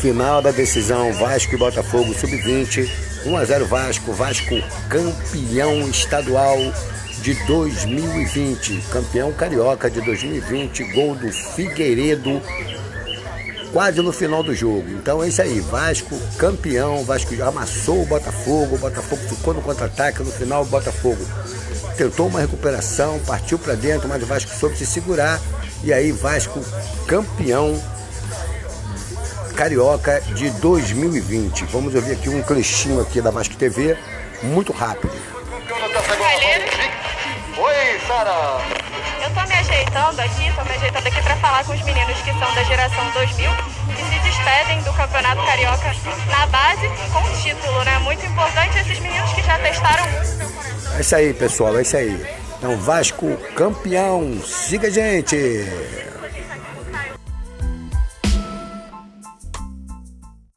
Final da decisão Vasco e Botafogo sub-20, 1 a 0 Vasco, Vasco campeão estadual de 2020, campeão carioca de 2020, gol do Figueiredo quase no final do jogo. Então é isso aí, Vasco campeão, Vasco amassou o Botafogo, o Botafogo ficou no contra-ataque, no final o Botafogo tentou uma recuperação, partiu para dentro, mas o Vasco soube se segurar. E aí Vasco campeão carioca de 2020. Vamos ouvir aqui um clechinho aqui da Vasco TV, muito rápido. Oi, Sara. Eu tô me ajeitando aqui, tô me ajeitando aqui para falar com os meninos que são da geração 2000 que se despedem do Campeonato Carioca na base com o título, né? Muito importante esses meninos que já testaram É isso aí, pessoal, é isso aí. Então, Vasco campeão. Siga a gente.